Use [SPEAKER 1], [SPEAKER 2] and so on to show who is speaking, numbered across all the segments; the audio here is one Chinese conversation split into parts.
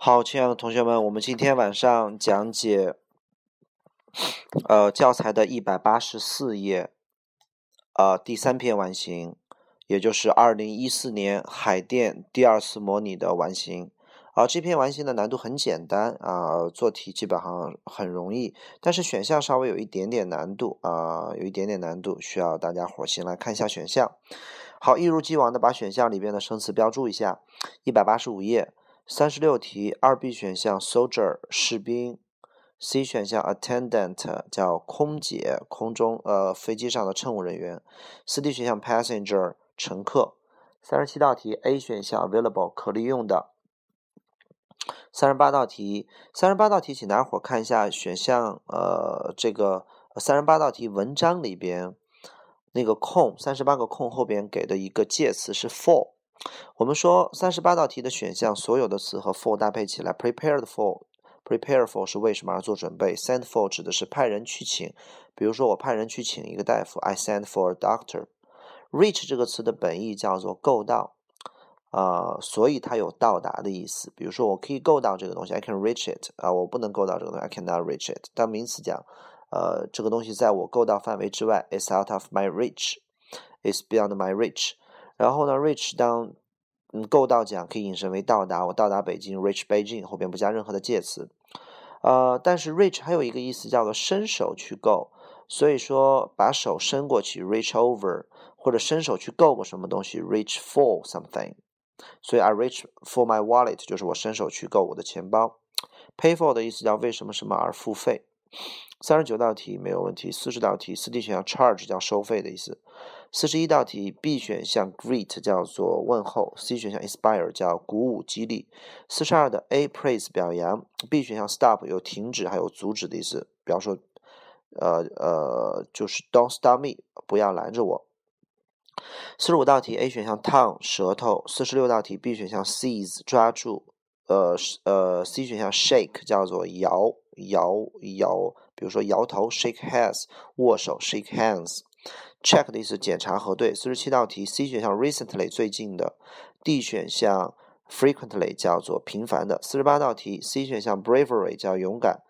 [SPEAKER 1] 好，亲爱的同学们，我们今天晚上讲解，呃，教材的一百八十四页，呃，第三篇完形，也就是二零一四年海淀第二次模拟的完形。啊，这篇完形的难度很简单啊，做题基本上很容易，但是选项稍微有一点点难度啊，有一点点难度，需要大家伙先来看一下选项。好，一如既往的把选项里边的生词标注一下。一百八十五页。三十六题，二 B 选项 soldier 士兵，C 选项 attendant 叫空姐，空中呃飞机上的乘务人员，四 D 选项 passenger 乘客。三十七道题，A 选项 available 可利用的。三十八道题，三十八道题，请大家伙看一下选项，呃，这个三十八道题文章里边那个空三十八个空后边给的一个介词是 for。我们说三十八道题的选项，所有的词和 for 搭配起来，prepared for，prepare for 是为什么而做准备，send for 指的是派人去请，比如说我派人去请一个大夫，I send for a doctor。reach 这个词的本意叫做够到，啊，所以它有到达的意思。比如说我可以够到这个东西，I can reach it，啊，我不能够到这个东西，I cannot reach it。当名词讲，呃，这个东西在我够到范围之外，is out of my reach，is beyond my reach。然后呢，reach 当嗯够到讲可以引申为到达，我到达北京，reach Beijing 后边不加任何的介词。呃，但是 reach 还有一个意思叫做伸手去够，所以说把手伸过去，reach over，或者伸手去够个什么东西，reach for something。所以 I reach for my wallet 就是我伸手去够我的钱包。Pay for 的意思叫为什么什么而付费。三十九道题没有问题，四十道题四 D 选项 charge 叫收费的意思，四十一道题 B 选项 greet 叫做问候，C 选项 inspire 叫鼓舞激励，四十二的 A praise 表扬，B 选项 stop 有停止还有阻止的意思，比方说，呃呃就是 don't stop me 不要拦着我。四十五道题 A 选项 tongue 舌头，四十六道题 B 选项 seize 抓住，呃呃 C 选项 shake 叫做摇摇摇。比如说摇头，shake hands；握手，shake hands。Check 的意思检查核对。四十七道题，C 选项 recently 最近的，D 选项 frequently 叫做频繁的。四十八道题，C 选项 bravery 叫勇敢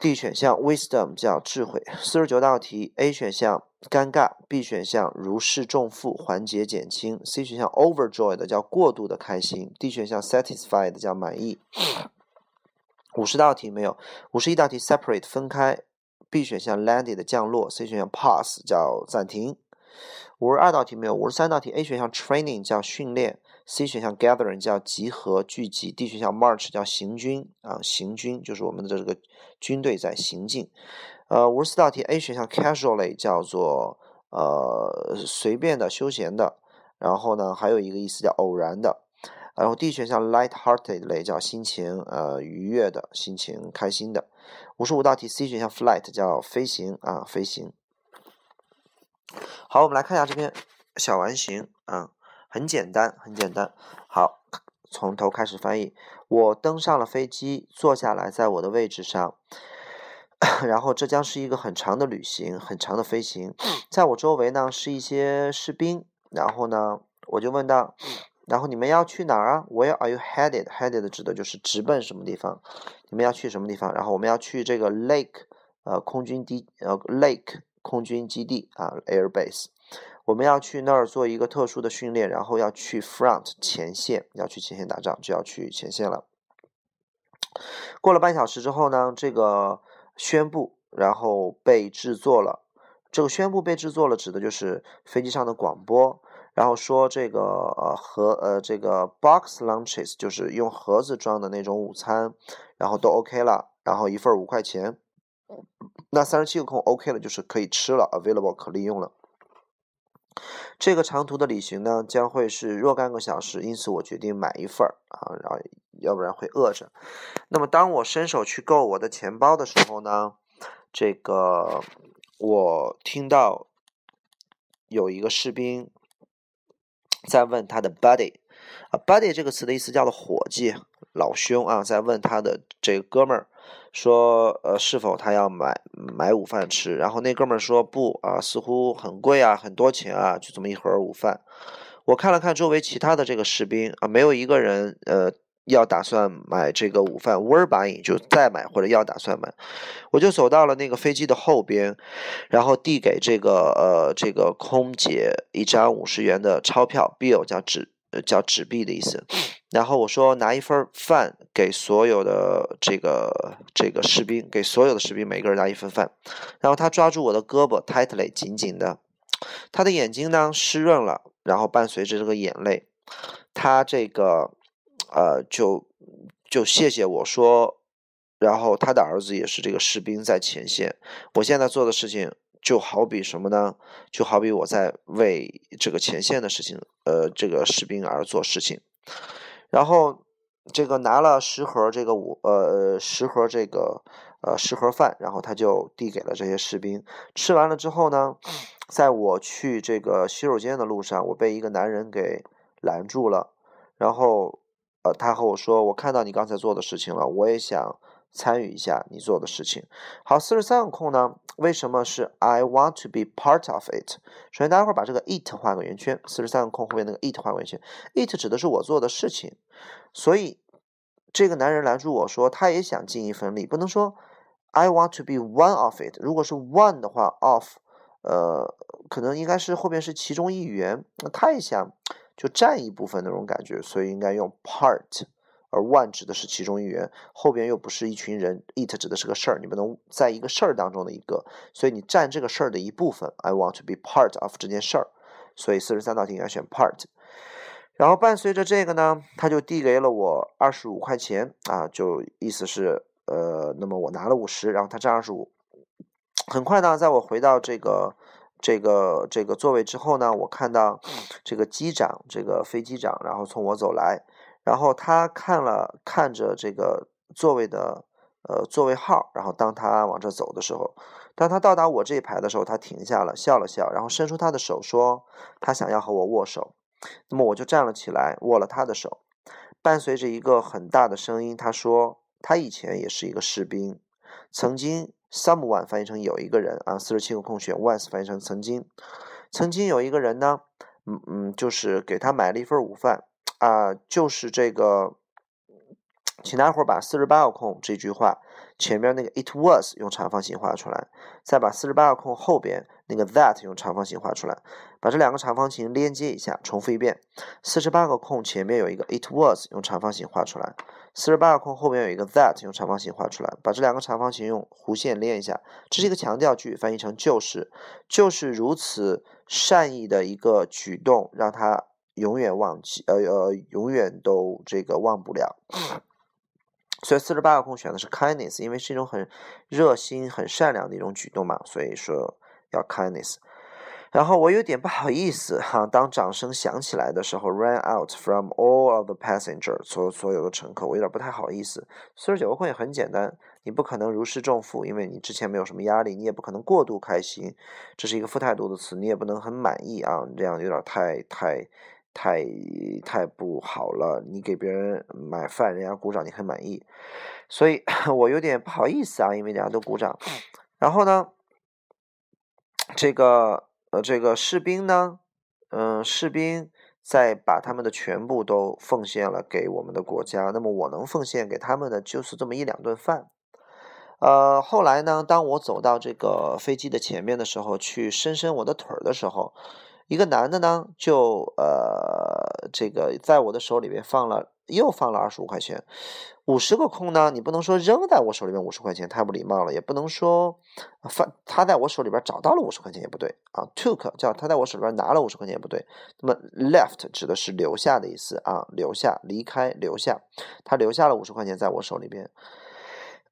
[SPEAKER 1] ，D 选项 wisdom 叫智慧。四十九道题，A 选项尴尬，B 选项如释重负缓解减轻，C 选项 overjoyed 叫过度的开心，D 选项 satisfied 叫满意。五十道题没有，五十一道题 separate 分开，B 选项 landed 降落，C 选项 pause 叫暂停。五十二道题没有，五十三道题 A 选项 training 叫训练，C 选项 gathering 叫集合聚集，D 选项 march 叫行军啊，行军就是我们的这个军队在行进。呃，五十四道题 A 选项 casually 叫做呃随便的休闲的，然后呢还有一个意思叫偶然的。然后 D 选项 lightheartedly 叫心情呃愉悦的心情开心的。五十五道题 C 选项 flight 叫飞行啊飞行。好，我们来看一下这篇小完形啊，很简单很简单。好，从头开始翻译。我登上了飞机，坐下来在我的位置上，然后这将是一个很长的旅行，很长的飞行。在我周围呢是一些士兵，然后呢我就问道。然后你们要去哪儿啊？Where are you headed? Headed 指的就是直奔什么地方？你们要去什么地方？然后我们要去这个 Lake，呃，空军基，呃，Lake 空军基地啊，Air Base。我们要去那儿做一个特殊的训练，然后要去 Front 前线，要去前线打仗，就要去前线了。过了半小时之后呢，这个宣布然后被制作了。这个宣布被制作了，指的就是飞机上的广播。然后说这个呃盒呃这个 box lunches 就是用盒子装的那种午餐，然后都 OK 了，然后一份五块钱，那三十七个空 OK 了，就是可以吃了，available 可利用了。这个长途的旅行呢将会是若干个小时，因此我决定买一份啊，然后要不然会饿着。那么当我伸手去够我的钱包的时候呢，这个我听到有一个士兵。在问他的 buddy，啊，buddy 这个词的意思叫做伙计、老兄啊，在问他的这个哥们儿说，呃，是否他要买买午饭吃？然后那哥们儿说不啊，似乎很贵啊，很多钱啊，就这么一盒午饭。我看了看周围其他的这个士兵啊，没有一个人呃要打算买这个午饭，were buying 就再买或者要打算买，我就走到了那个飞机的后边，然后递给这个呃这个空姐一张五十元的钞票，bill 叫纸叫纸币的意思，然后我说拿一份饭给所有的这个这个士兵，给所有的士兵每个人拿一份饭，然后他抓住我的胳膊，tightly 紧紧的，他的眼睛呢湿润了，然后伴随着这个眼泪，他这个。呃，就就谢谢我说，然后他的儿子也是这个士兵在前线。我现在做的事情就好比什么呢？就好比我在为这个前线的事情，呃，这个士兵而做事情。然后这个拿了十盒这个五呃十盒这个呃十盒饭，然后他就递给了这些士兵。吃完了之后呢，在我去这个洗手间的路上，我被一个男人给拦住了，然后。他和我说：“我看到你刚才做的事情了，我也想参与一下你做的事情。”好，四十三个空呢？为什么是 I want to be part of it？首先，大家伙把这个 it 画个圆圈。四十三个空后面那个 it 画个圆圈，it 指的是我做的事情。所以，这个男人拦住我说，他也想尽一份力，不能说 I want to be one of it。如果是 one 的话，of，呃，可能应该是后边是其中一员。那他也想。就占一部分那种感觉，所以应该用 part，而 one 指的是其中一员，后边又不是一群人，it 指的是个事儿，你不能在一个事儿当中的一个，所以你占这个事儿的一部分。I want to be part of 这件事儿，所以四十三道题应该选 part。然后伴随着这个呢，他就递给了我二十五块钱啊，就意思是呃，那么我拿了五十，然后他占二十五。很快呢，在我回到这个。这个这个座位之后呢，我看到这个机长，这个飞机长，然后从我走来，然后他看了看着这个座位的呃座位号，然后当他往这走的时候，当他到达我这一排的时候，他停下了，笑了笑，然后伸出他的手说他想要和我握手，那么我就站了起来，握了他的手，伴随着一个很大的声音，他说他以前也是一个士兵，曾经。Someone 翻译成有一个人啊，四十七个空选，once 翻译成曾经，曾经有一个人呢，嗯嗯，就是给他买了一份午饭啊，就是这个，请大伙把四十八个空这句话前面那个 it was 用长方形画出来，再把四十八个空后边那个 that 用长方形画出来，把这两个长方形连接一下，重复一遍，四十八个空前面有一个 it was 用长方形画出来。四十八个空后面有一个 that，用长方形画出来，把这两个长方形用弧线连一下。这是一个强调句，翻译成就是，就是如此善意的一个举动，让他永远忘记，呃呃，永远都这个忘不了。所以四十八个空选的是 kindness，因为是一种很热心、很善良的一种举动嘛，所以说要 kindness。然后我有点不好意思哈，当掌声响起来的时候，ran out from all of the passenger，所所有的乘客，我有点不太好意思。四十九个空也很简单，你不可能如释重负，因为你之前没有什么压力，你也不可能过度开心，这是一个负态度的词，你也不能很满意啊，这样有点太太太太不好了。你给别人买饭，人家鼓掌，你很满意，所以我有点不好意思啊，因为大家都鼓掌。然后呢，这个。呃，这个士兵呢，嗯，士兵在把他们的全部都奉献了给我们的国家。那么我能奉献给他们的就是这么一两顿饭。呃，后来呢，当我走到这个飞机的前面的时候，去伸伸我的腿儿的时候，一个男的呢，就呃，这个在我的手里面放了。又放了二十五块钱，五十个空呢？你不能说扔在我手里边五十块钱太不礼貌了，也不能说放他在我手里边找到了五十块钱也不对啊。Took 叫他在我手里边拿了五十块钱也不对。那么 left 指的是留下的意思啊，留下、离开、留下，他留下了五十块钱在我手里边。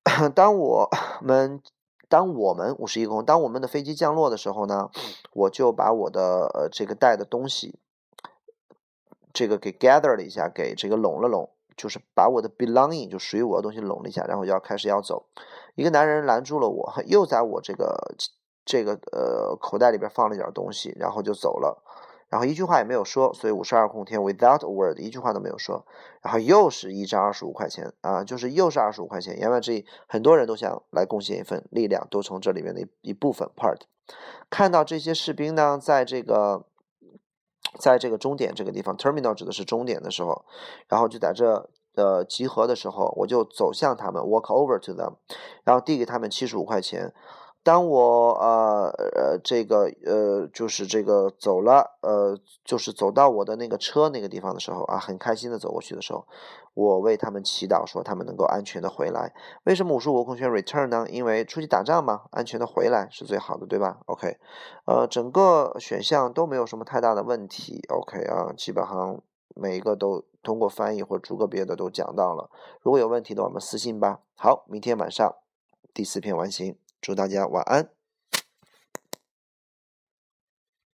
[SPEAKER 1] 当我们当我们五十一空，当我们的飞机降落的时候呢，我就把我的呃这个带的东西。这个给 gather 了一下，给这个拢了拢，就是把我的 belonging 就属于我的东西拢了一下，然后就要开始要走。一个男人拦住了我，又在我这个这个呃口袋里边放了一点东西，然后就走了，然后一句话也没有说，所以五十二空天 without a word 一句话都没有说。然后又是一张二十五块钱啊，就是又是二十五块钱。言外之意，很多人都想来贡献一份力量，都从这里面的一一部分 part。看到这些士兵呢，在这个。在这个终点这个地方，terminal 指的是终点的时候，然后就在这呃集合的时候，我就走向他们，walk over to them，然后递给他们七十五块钱。当我呃呃这个呃就是这个走了呃就是走到我的那个车那个地方的时候啊，很开心的走过去的时候，我为他们祈祷说他们能够安全的回来。为什么我说我空选 return 呢？因为出去打仗嘛，安全的回来是最好的，对吧？OK，呃，整个选项都没有什么太大的问题。OK 啊，基本上每一个都通过翻译或者逐个别的都讲到了。如果有问题的，我们私信吧。好，明天晚上第四篇完形。祝大家晚安。